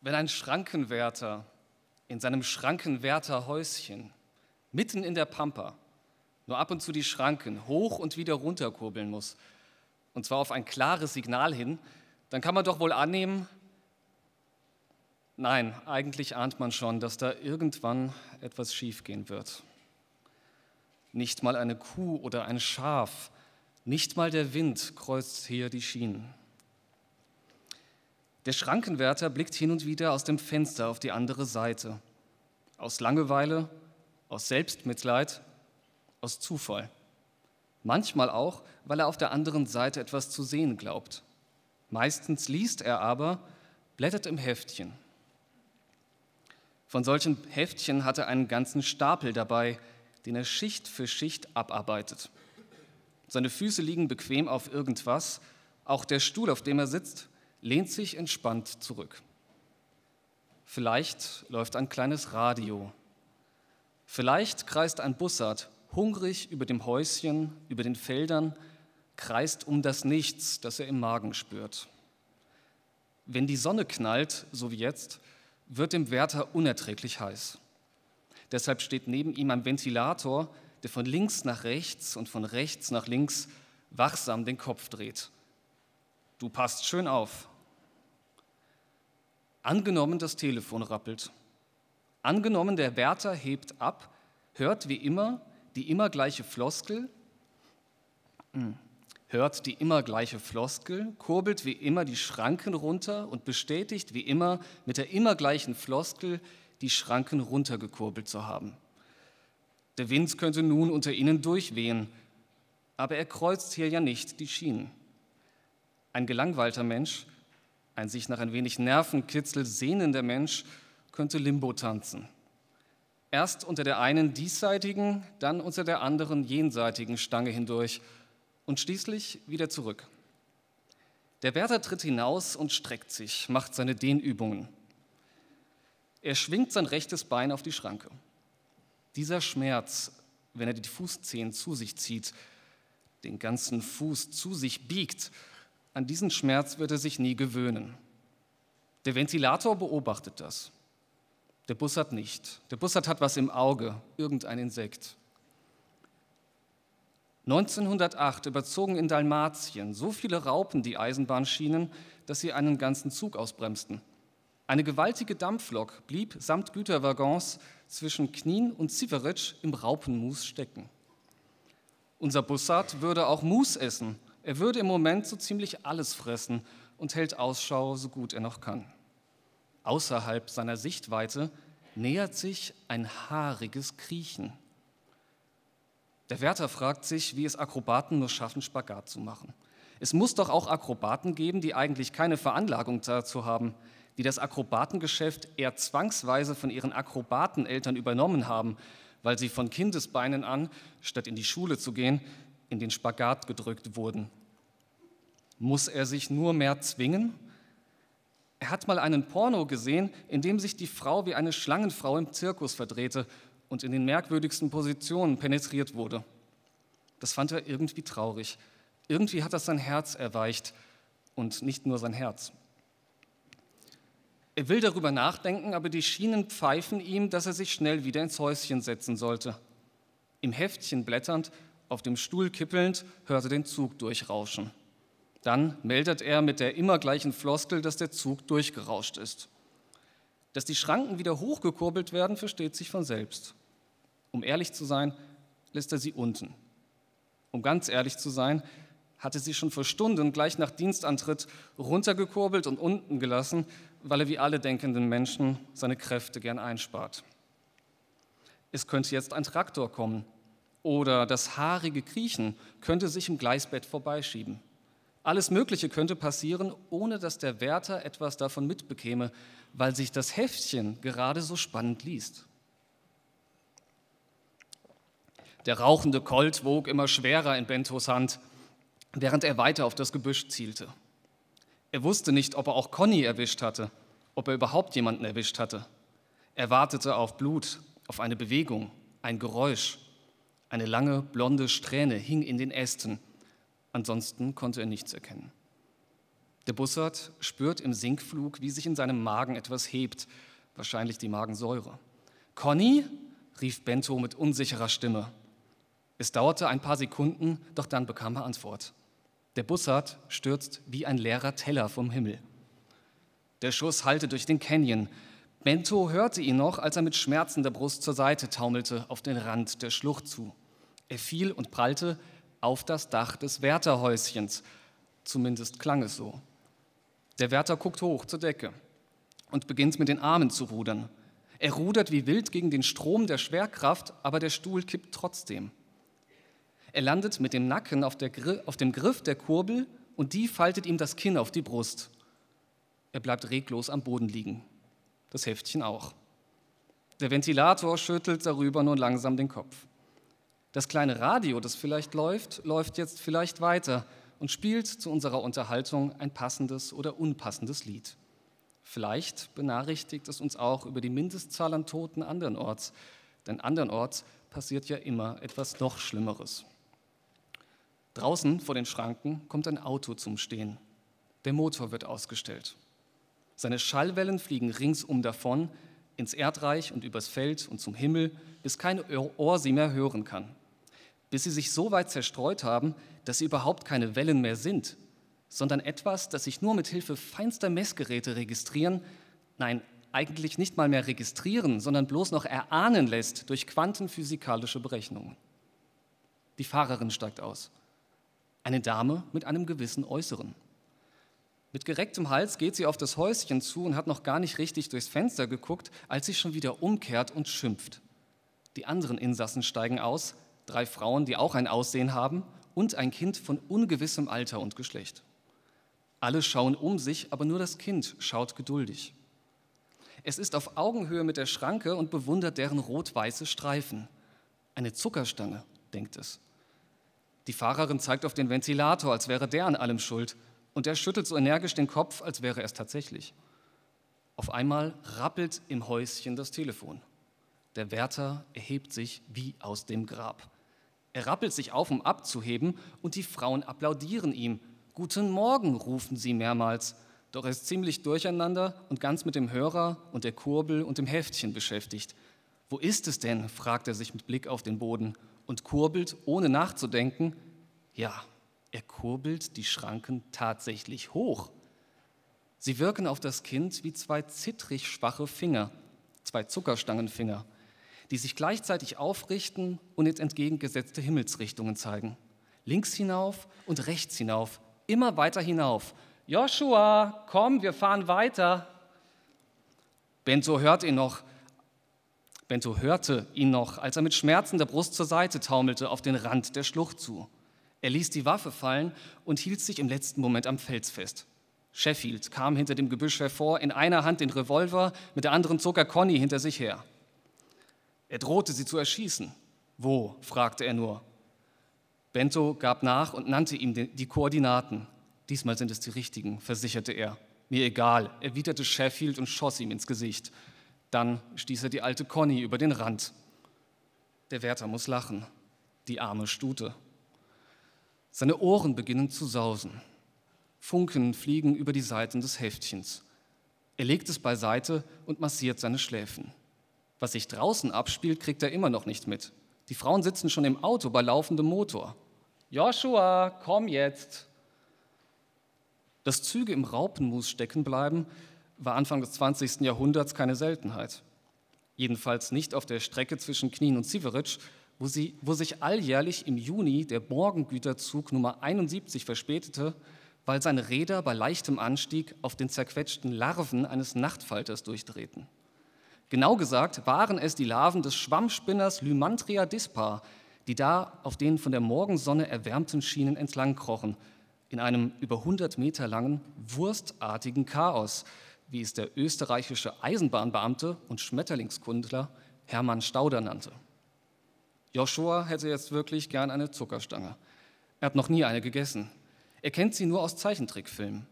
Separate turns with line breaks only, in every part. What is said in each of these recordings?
Wenn ein Schrankenwärter in seinem Schrankenwärterhäuschen mitten in der Pampa nur ab und zu die Schranken hoch und wieder runter kurbeln muss, und zwar auf ein klares Signal hin, dann kann man doch wohl annehmen, nein, eigentlich ahnt man schon, dass da irgendwann etwas schiefgehen wird. Nicht mal eine Kuh oder ein Schaf, nicht mal der Wind kreuzt hier die Schienen. Der Schrankenwärter blickt hin und wieder aus dem Fenster auf die andere Seite. Aus Langeweile, aus Selbstmitleid, aus Zufall. Manchmal auch, weil er auf der anderen Seite etwas zu sehen glaubt. Meistens liest er aber, blättert im Heftchen. Von solchen Heftchen hat er einen ganzen Stapel dabei, den er Schicht für Schicht abarbeitet. Seine Füße liegen bequem auf irgendwas, auch der Stuhl, auf dem er sitzt, lehnt sich entspannt zurück. Vielleicht läuft ein kleines Radio. Vielleicht kreist ein Bussard hungrig über dem Häuschen, über den Feldern, kreist um das Nichts, das er im Magen spürt. Wenn die Sonne knallt, so wie jetzt, wird dem Wärter unerträglich heiß. Deshalb steht neben ihm ein Ventilator, der von links nach rechts und von rechts nach links wachsam den Kopf dreht. Du passt schön auf. Angenommen, das Telefon rappelt. Angenommen, der Wärter hebt ab, hört wie immer die immer gleiche Floskel, hm, hört die immer gleiche Floskel, kurbelt wie immer die Schranken runter und bestätigt wie immer mit der immer gleichen Floskel, die Schranken runtergekurbelt zu haben. Der Wind könnte nun unter ihnen durchwehen, aber er kreuzt hier ja nicht die Schienen. Ein gelangweilter Mensch, ein sich nach ein wenig Nervenkitzel sehnender Mensch könnte Limbo tanzen. Erst unter der einen diesseitigen, dann unter der anderen jenseitigen Stange hindurch und schließlich wieder zurück. Der Wärter tritt hinaus und streckt sich, macht seine Dehnübungen. Er schwingt sein rechtes Bein auf die Schranke. Dieser Schmerz, wenn er die Fußzehen zu sich zieht, den ganzen Fuß zu sich biegt, an diesen Schmerz wird er sich nie gewöhnen. Der Ventilator beobachtet das. Der Bussard nicht. Der Bussard hat was im Auge, irgendein Insekt. 1908 überzogen in Dalmatien so viele Raupen die Eisenbahnschienen, dass sie einen ganzen Zug ausbremsten. Eine gewaltige Dampflok blieb samt Güterwaggons zwischen Knien und Ziveritsch im Raupenmus stecken. Unser Bussard würde auch Mus essen. Er würde im Moment so ziemlich alles fressen und hält Ausschau, so gut er noch kann. Außerhalb seiner Sichtweite nähert sich ein haariges Kriechen. Der Wärter fragt sich, wie es Akrobaten nur schaffen, Spagat zu machen. Es muss doch auch Akrobaten geben, die eigentlich keine Veranlagung dazu haben, die das Akrobatengeschäft eher zwangsweise von ihren Akrobateneltern übernommen haben, weil sie von Kindesbeinen an, statt in die Schule zu gehen, in den Spagat gedrückt wurden. Muss er sich nur mehr zwingen? Er hat mal einen Porno gesehen, in dem sich die Frau wie eine Schlangenfrau im Zirkus verdrehte und in den merkwürdigsten Positionen penetriert wurde. Das fand er irgendwie traurig. Irgendwie hat das sein Herz erweicht und nicht nur sein Herz. Er will darüber nachdenken, aber die Schienen pfeifen ihm, dass er sich schnell wieder ins Häuschen setzen sollte. Im Heftchen blätternd, auf dem Stuhl kippelnd, hört er den Zug durchrauschen. Dann meldet er mit der immer gleichen Floskel, dass der Zug durchgerauscht ist. Dass die Schranken wieder hochgekurbelt werden, versteht sich von selbst. Um ehrlich zu sein, lässt er sie unten. Um ganz ehrlich zu sein, hatte sie schon vor Stunden gleich nach Dienstantritt runtergekurbelt und unten gelassen, weil er wie alle denkenden Menschen seine Kräfte gern einspart. Es könnte jetzt ein Traktor kommen oder das haarige Kriechen könnte sich im Gleisbett vorbeischieben. Alles Mögliche könnte passieren, ohne dass der Wärter etwas davon mitbekäme, weil sich das Heftchen gerade so spannend liest. Der rauchende Colt wog immer schwerer in Bentos Hand, während er weiter auf das Gebüsch zielte. Er wusste nicht, ob er auch Conny erwischt hatte, ob er überhaupt jemanden erwischt hatte. Er wartete auf Blut, auf eine Bewegung, ein Geräusch. Eine lange blonde Strähne hing in den Ästen Ansonsten konnte er nichts erkennen. Der Bussard spürt im Sinkflug, wie sich in seinem Magen etwas hebt, wahrscheinlich die Magensäure. Conny, rief Bento mit unsicherer Stimme. Es dauerte ein paar Sekunden, doch dann bekam er Antwort. Der Bussard stürzt wie ein leerer Teller vom Himmel. Der Schuss hallte durch den Canyon. Bento hörte ihn noch, als er mit schmerzender Brust zur Seite taumelte, auf den Rand der Schlucht zu. Er fiel und prallte auf das Dach des Wärterhäuschens. Zumindest klang es so. Der Wärter guckt hoch zur Decke und beginnt mit den Armen zu rudern. Er rudert wie wild gegen den Strom der Schwerkraft, aber der Stuhl kippt trotzdem. Er landet mit dem Nacken auf, der, auf dem Griff der Kurbel und die faltet ihm das Kinn auf die Brust. Er bleibt reglos am Boden liegen. Das Heftchen auch. Der Ventilator schüttelt darüber nun langsam den Kopf. Das kleine Radio, das vielleicht läuft, läuft jetzt vielleicht weiter und spielt zu unserer Unterhaltung ein passendes oder unpassendes Lied. Vielleicht benachrichtigt es uns auch über die Mindestzahl an Toten andernorts, denn andernorts passiert ja immer etwas noch Schlimmeres. Draußen vor den Schranken kommt ein Auto zum Stehen. Der Motor wird ausgestellt. Seine Schallwellen fliegen ringsum davon, ins Erdreich und übers Feld und zum Himmel, bis kein Ohr sie mehr hören kann bis sie sich so weit zerstreut haben, dass sie überhaupt keine Wellen mehr sind, sondern etwas, das sich nur mit Hilfe feinster Messgeräte registrieren, nein, eigentlich nicht mal mehr registrieren, sondern bloß noch erahnen lässt durch quantenphysikalische Berechnungen. Die Fahrerin steigt aus. Eine Dame mit einem gewissen Äußeren. Mit gerecktem Hals geht sie auf das Häuschen zu und hat noch gar nicht richtig durchs Fenster geguckt, als sie schon wieder umkehrt und schimpft. Die anderen Insassen steigen aus, drei Frauen, die auch ein Aussehen haben und ein Kind von ungewissem Alter und Geschlecht. Alle schauen um sich, aber nur das Kind schaut geduldig. Es ist auf Augenhöhe mit der Schranke und bewundert deren rot-weiße Streifen. Eine Zuckerstange, denkt es. Die Fahrerin zeigt auf den Ventilator, als wäre der an allem schuld, und er schüttelt so energisch den Kopf, als wäre es tatsächlich. Auf einmal rappelt im Häuschen das Telefon. Der Wärter erhebt sich wie aus dem Grab. Er rappelt sich auf, um abzuheben, und die Frauen applaudieren ihm. Guten Morgen, rufen sie mehrmals. Doch er ist ziemlich durcheinander und ganz mit dem Hörer und der Kurbel und dem Heftchen beschäftigt. Wo ist es denn? fragt er sich mit Blick auf den Boden und kurbelt, ohne nachzudenken. Ja, er kurbelt die Schranken tatsächlich hoch. Sie wirken auf das Kind wie zwei zittrig schwache Finger, zwei Zuckerstangenfinger die sich gleichzeitig aufrichten und in entgegengesetzte Himmelsrichtungen zeigen. Links hinauf und rechts hinauf, immer weiter hinauf. Joshua, komm, wir fahren weiter. Bento hört ihn noch. Bento hörte ihn noch, als er mit schmerzender Brust zur Seite taumelte auf den Rand der Schlucht zu. Er ließ die Waffe fallen und hielt sich im letzten Moment am Fels fest. Sheffield kam hinter dem Gebüsch hervor, in einer Hand den Revolver, mit der anderen zog er Conny hinter sich her. Er drohte sie zu erschießen. Wo? fragte er nur. Bento gab nach und nannte ihm die Koordinaten. Diesmal sind es die richtigen, versicherte er. Mir egal, erwiderte Sheffield und schoss ihm ins Gesicht. Dann stieß er die alte Conny über den Rand. Der Wärter muss lachen, die arme Stute. Seine Ohren beginnen zu sausen. Funken fliegen über die Seiten des Heftchens. Er legt es beiseite und massiert seine Schläfen. Was sich draußen abspielt, kriegt er immer noch nicht mit. Die Frauen sitzen schon im Auto bei laufendem Motor. Joshua, komm jetzt. Dass Züge im Raupenmus stecken bleiben, war Anfang des 20. Jahrhunderts keine Seltenheit. Jedenfalls nicht auf der Strecke zwischen Knien und Siveritsch, wo, sie, wo sich alljährlich im Juni der Morgengüterzug Nummer 71 verspätete, weil seine Räder bei leichtem Anstieg auf den zerquetschten Larven eines Nachtfalters durchdrehten. Genau gesagt waren es die Larven des Schwammspinners Lymantria dispar, die da auf den von der Morgensonne erwärmten Schienen entlang krochen, in einem über 100 Meter langen, wurstartigen Chaos, wie es der österreichische Eisenbahnbeamte und Schmetterlingskundler Hermann Stauder nannte. Joshua hätte jetzt wirklich gern eine Zuckerstange. Er hat noch nie eine gegessen. Er kennt sie nur aus Zeichentrickfilmen.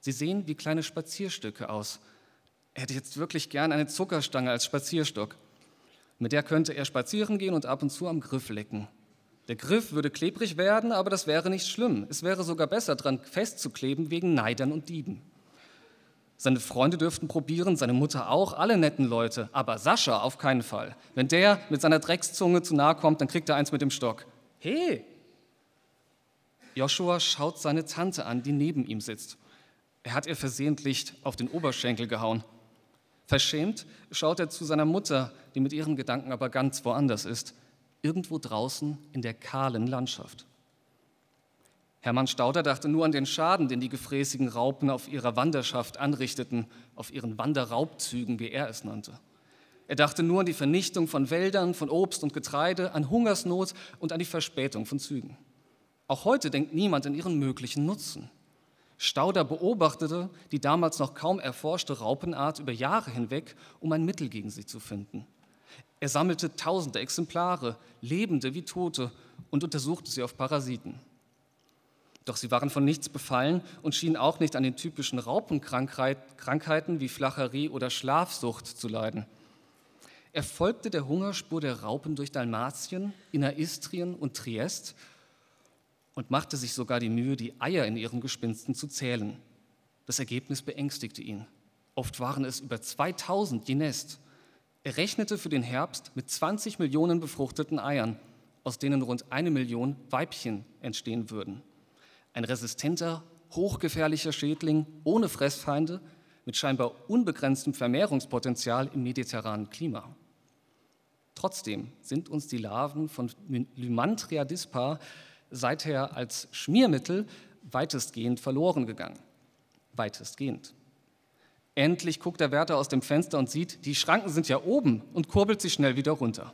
Sie sehen wie kleine Spazierstücke aus – er hätte jetzt wirklich gern eine Zuckerstange als Spazierstock. Mit der könnte er spazieren gehen und ab und zu am Griff lecken. Der Griff würde klebrig werden, aber das wäre nicht schlimm. Es wäre sogar besser, dran festzukleben wegen Neidern und Dieben. Seine Freunde dürften probieren, seine Mutter auch, alle netten Leute, aber Sascha auf keinen Fall. Wenn der mit seiner Dreckszunge zu nahe kommt, dann kriegt er eins mit dem Stock. Hey! Joshua schaut seine Tante an, die neben ihm sitzt. Er hat ihr versehentlich auf den Oberschenkel gehauen. Verschämt schaut er zu seiner Mutter, die mit ihren Gedanken aber ganz woanders ist, irgendwo draußen in der kahlen Landschaft. Hermann Stauder dachte nur an den Schaden, den die gefräßigen Raupen auf ihrer Wanderschaft anrichteten, auf ihren Wanderraubzügen, wie er es nannte. Er dachte nur an die Vernichtung von Wäldern, von Obst und Getreide, an Hungersnot und an die Verspätung von Zügen. Auch heute denkt niemand an ihren möglichen Nutzen. Stauder beobachtete die damals noch kaum erforschte Raupenart über Jahre hinweg, um ein Mittel gegen sie zu finden. Er sammelte tausende Exemplare, lebende wie tote, und untersuchte sie auf Parasiten. Doch sie waren von nichts befallen und schienen auch nicht an den typischen Raupenkrankheiten wie Flacherie oder Schlafsucht zu leiden. Er folgte der Hungerspur der Raupen durch Dalmatien, Inneristrien und Triest und machte sich sogar die Mühe, die Eier in ihren Gespinsten zu zählen. Das Ergebnis beängstigte ihn. Oft waren es über 2000 je Nest. Er rechnete für den Herbst mit 20 Millionen befruchteten Eiern, aus denen rund eine Million Weibchen entstehen würden. Ein resistenter, hochgefährlicher Schädling ohne Fressfeinde mit scheinbar unbegrenztem Vermehrungspotenzial im mediterranen Klima. Trotzdem sind uns die Larven von Lymantria dispar seither als Schmiermittel weitestgehend verloren gegangen. Weitestgehend. Endlich guckt der Wärter aus dem Fenster und sieht, die Schranken sind ja oben und kurbelt sich schnell wieder runter.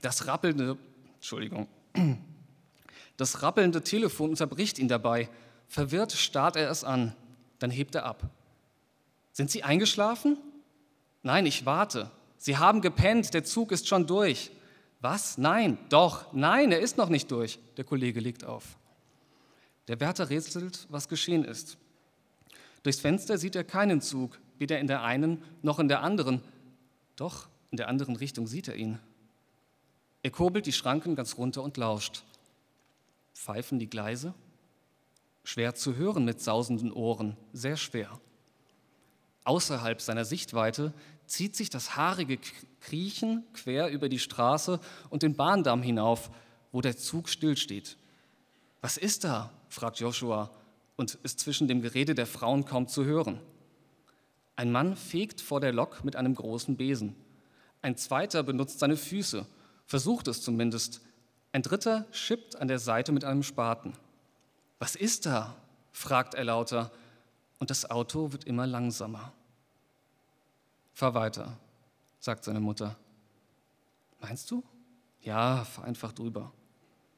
Das rappelnde, Entschuldigung, das rappelnde Telefon unterbricht ihn dabei. Verwirrt starrt er es an, dann hebt er ab. Sind Sie eingeschlafen? Nein, ich warte. Sie haben gepennt, der Zug ist schon durch. Was? Nein, doch, nein, er ist noch nicht durch. Der Kollege legt auf. Der Wärter rätselt, was geschehen ist. Durchs Fenster sieht er keinen Zug, weder in der einen noch in der anderen. Doch in der anderen Richtung sieht er ihn. Er kurbelt die Schranken ganz runter und lauscht. Pfeifen die Gleise? Schwer zu hören mit sausenden Ohren, sehr schwer. Außerhalb seiner Sichtweite zieht sich das haarige Kriechen quer über die Straße und den Bahndamm hinauf, wo der Zug stillsteht. Was ist da? fragt Joshua und ist zwischen dem Gerede der Frauen kaum zu hören. Ein Mann fegt vor der Lok mit einem großen Besen. Ein zweiter benutzt seine Füße, versucht es zumindest. Ein dritter schippt an der Seite mit einem Spaten. Was ist da? fragt er lauter, und das Auto wird immer langsamer. Fahr weiter, sagt seine Mutter. Meinst du? Ja, fahr einfach drüber.